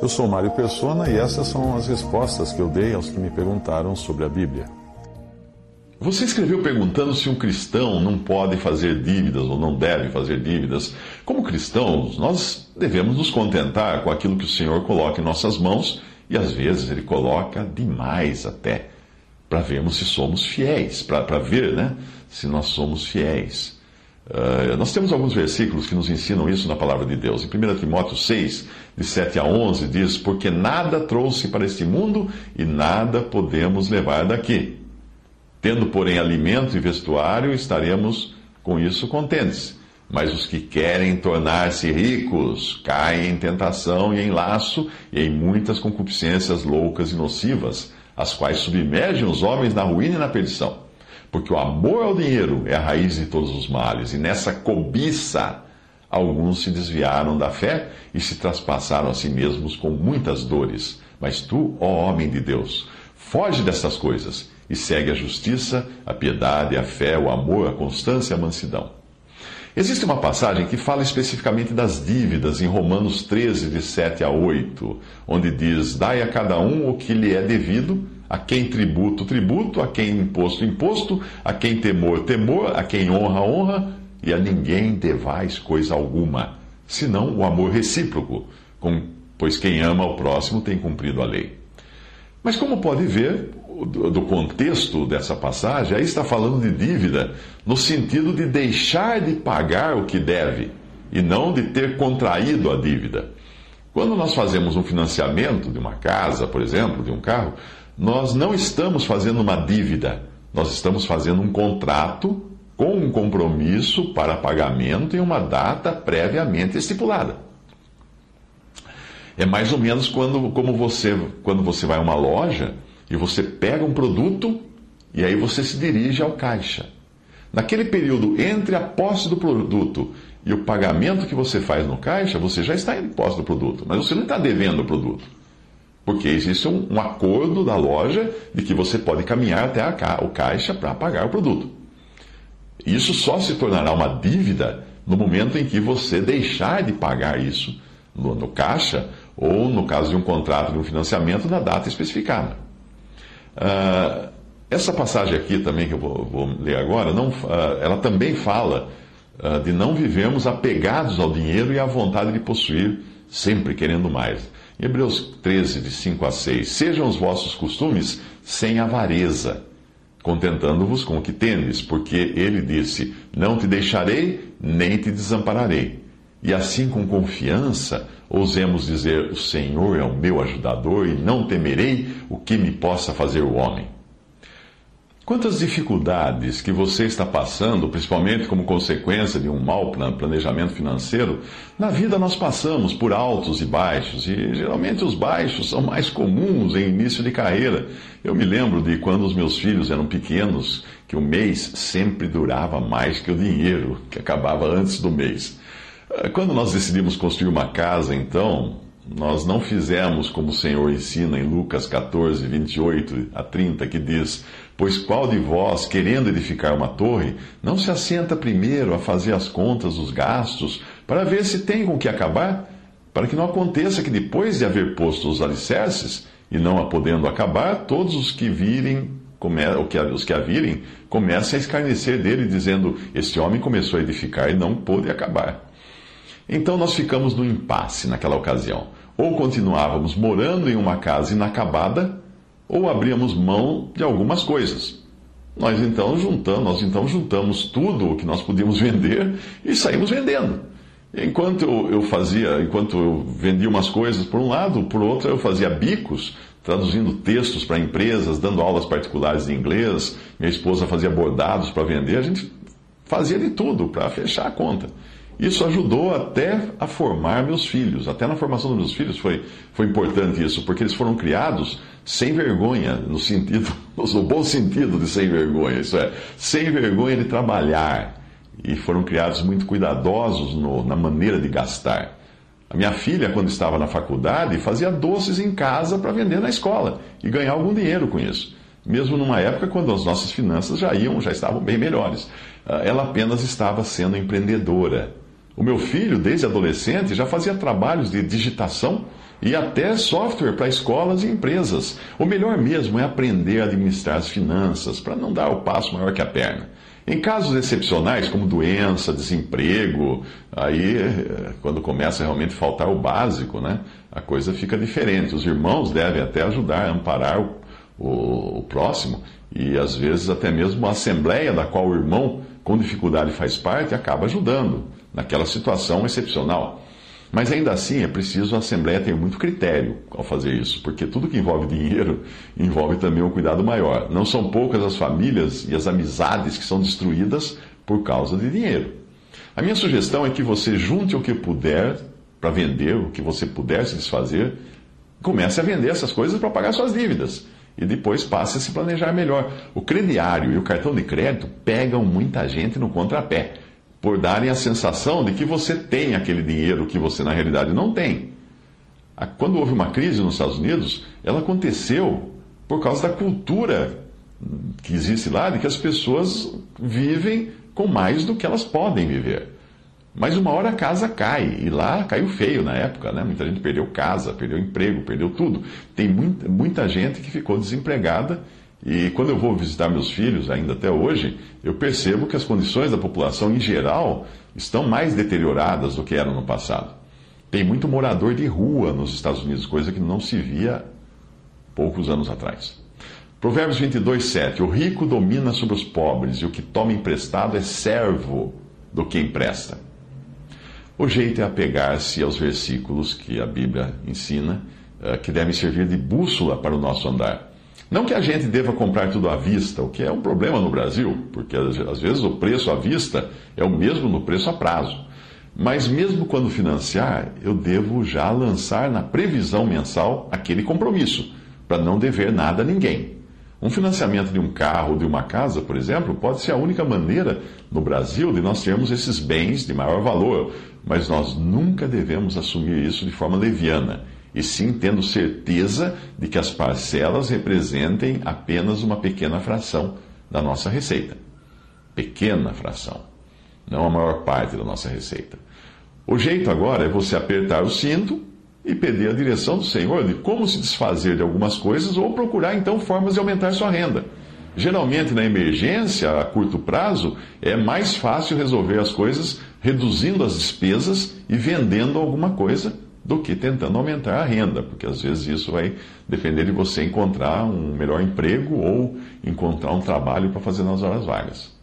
Eu sou Mário Persona e essas são as respostas que eu dei aos que me perguntaram sobre a Bíblia. Você escreveu perguntando se um cristão não pode fazer dívidas ou não deve fazer dívidas. Como cristãos, nós devemos nos contentar com aquilo que o Senhor coloca em nossas mãos e às vezes Ele coloca demais até, para vermos se somos fiéis, para ver né, se nós somos fiéis. Uh, nós temos alguns versículos que nos ensinam isso na palavra de Deus. Em 1 Timóteo 6, de 7 a 11, diz: Porque nada trouxe para este mundo e nada podemos levar daqui. Tendo, porém, alimento e vestuário, estaremos com isso contentes. Mas os que querem tornar-se ricos caem em tentação e em laço e em muitas concupiscências loucas e nocivas, as quais submergem os homens na ruína e na perdição. Porque o amor ao dinheiro é a raiz de todos os males, e nessa cobiça alguns se desviaram da fé e se traspassaram a si mesmos com muitas dores. Mas tu, ó homem de Deus, foge dessas coisas e segue a justiça, a piedade, a fé, o amor, a constância a mansidão. Existe uma passagem que fala especificamente das dívidas em Romanos 13, de 7 a 8, onde diz: Dai a cada um o que lhe é devido a quem tributo, tributo, a quem imposto, imposto, a quem temor, temor, a quem honra, honra, e a ninguém devais coisa alguma, senão o amor recíproco, pois quem ama ao próximo tem cumprido a lei. Mas como pode ver do contexto dessa passagem, aí está falando de dívida no sentido de deixar de pagar o que deve e não de ter contraído a dívida. Quando nós fazemos um financiamento de uma casa, por exemplo, de um carro, nós não estamos fazendo uma dívida, nós estamos fazendo um contrato com um compromisso para pagamento em uma data previamente estipulada. É mais ou menos quando, como você, quando você vai a uma loja e você pega um produto e aí você se dirige ao caixa. Naquele período entre a posse do produto e o pagamento que você faz no caixa, você já está em posse do produto, mas você não está devendo o produto. Porque existe um, um acordo da loja de que você pode caminhar até a, o caixa para pagar o produto. Isso só se tornará uma dívida no momento em que você deixar de pagar isso no, no caixa ou, no caso de um contrato de um financiamento, na data especificada. Uh, essa passagem aqui também que eu vou, vou ler agora, não, uh, ela também fala uh, de não vivermos apegados ao dinheiro e à vontade de possuir, sempre querendo mais. Hebreus 13, de 5 a 6. Sejam os vossos costumes sem avareza, contentando-vos com o que tendes, porque ele disse: Não te deixarei, nem te desampararei. E assim, com confiança, ousemos dizer: O Senhor é o meu ajudador, e não temerei o que me possa fazer o homem. Quantas dificuldades que você está passando, principalmente como consequência de um mau planejamento financeiro, na vida nós passamos por altos e baixos, e geralmente os baixos são mais comuns em início de carreira. Eu me lembro de quando os meus filhos eram pequenos, que o mês sempre durava mais que o dinheiro, que acabava antes do mês. Ah, quando nós decidimos construir uma casa, então, nós não fizemos como o Senhor ensina em Lucas 14, 28 a 30, que diz: Pois qual de vós, querendo edificar uma torre, não se assenta primeiro a fazer as contas dos gastos, para ver se tem com que acabar? Para que não aconteça que depois de haver posto os alicerces, e não a podendo acabar, todos os que virem os que a virem, comecem a escarnecer dele, dizendo: Este homem começou a edificar e não pôde acabar. Então nós ficamos no impasse naquela ocasião. Ou continuávamos morando em uma casa inacabada, ou abríamos mão de algumas coisas. Nós então juntamos, nós então juntamos tudo o que nós podíamos vender e saímos vendendo. Enquanto eu, eu fazia, enquanto eu vendia umas coisas por um lado, por outro eu fazia bicos, traduzindo textos para empresas, dando aulas particulares de inglês, minha esposa fazia bordados para vender, a gente fazia de tudo para fechar a conta. Isso ajudou até a formar meus filhos. Até na formação dos meus filhos foi, foi importante isso, porque eles foram criados sem vergonha, no sentido, no bom sentido de sem vergonha, isso é, sem vergonha de trabalhar. E foram criados muito cuidadosos no, na maneira de gastar. A minha filha, quando estava na faculdade, fazia doces em casa para vender na escola e ganhar algum dinheiro com isso. Mesmo numa época quando as nossas finanças já iam, já estavam bem melhores. Ah, ela apenas estava sendo empreendedora O meu filho, desde adolescente, já fazia trabalhos de digitação e até software para escolas e empresas. O melhor mesmo é aprender a administrar as finanças, para não dar o passo maior que a perna. Em casos excepcionais, como doença, desemprego, aí quando começa a realmente faltar o básico, né, a coisa fica diferente. Os irmãos devem até ajudar a amparar o, o, o próximo e às vezes até mesmo a assembleia da qual o irmão com dificuldade faz parte acaba ajudando naquela situação excepcional. Mas ainda assim é preciso a Assembleia ter muito critério ao fazer isso, porque tudo que envolve dinheiro envolve também um cuidado maior. Não são poucas as famílias e as amizades que são destruídas por causa de dinheiro. A minha sugestão é que você junte o que puder para vender, o que você puder se desfazer, comece a vender essas coisas para pagar suas dívidas. E depois passe a se planejar melhor. O crediário e o cartão de crédito pegam muita gente no contrapé por darem a sensação de que você tem aquele dinheiro que você na realidade não tem. Quando houve uma crise nos Estados Unidos, ela aconteceu por causa da cultura que existe lá, de que as pessoas vivem com mais do que elas podem viver. Mas uma hora a casa cai, e lá caiu feio na época, né? Muita gente perdeu casa, perdeu emprego, perdeu tudo. Tem muita, muita gente que ficou desempregada e quando eu vou visitar meus filhos, ainda até hoje, eu percebo que as condições da população em geral estão mais deterioradas do que eram no passado. Tem muito morador de rua nos Estados Unidos, coisa que não se via poucos anos atrás. Provérbios 22, 7. O rico domina sobre os pobres, e o que toma emprestado é servo do que empresta. O jeito é apegar-se aos versículos que a Bíblia ensina, eh, que devem servir de bússola para o nosso andar. Não que a gente deva comprar tudo à vista, o que é um problema no Brasil, porque às vezes o preço à vista é o mesmo no preço a prazo. Mas mesmo quando financiar, eu devo já lançar na previsão mensal aquele compromisso, para não dever nada a ninguém. Um financiamento de um carro ou de uma casa, por exemplo, pode ser a única maneira no Brasil de nós termos esses bens de maior valor, mas nós nunca devemos assumir isso de forma leviana e sim tendo certeza de que as parcelas representem apenas uma pequena fração da nossa receita. Pequena fração, não a maior parte da nossa receita. O jeito agora é você apertar o cinto e pedir a direção do Senhor de como se desfazer de algumas coisas ou procurar então formas de aumentar sua renda. Geralmente, na emergência, a curto prazo, é mais fácil resolver as coisas reduzindo as despesas e vendendo alguma coisa do que tentando aumentar a renda, porque às vezes isso vai depender de você encontrar um melhor emprego ou encontrar um trabalho para fazer nas horas vagas.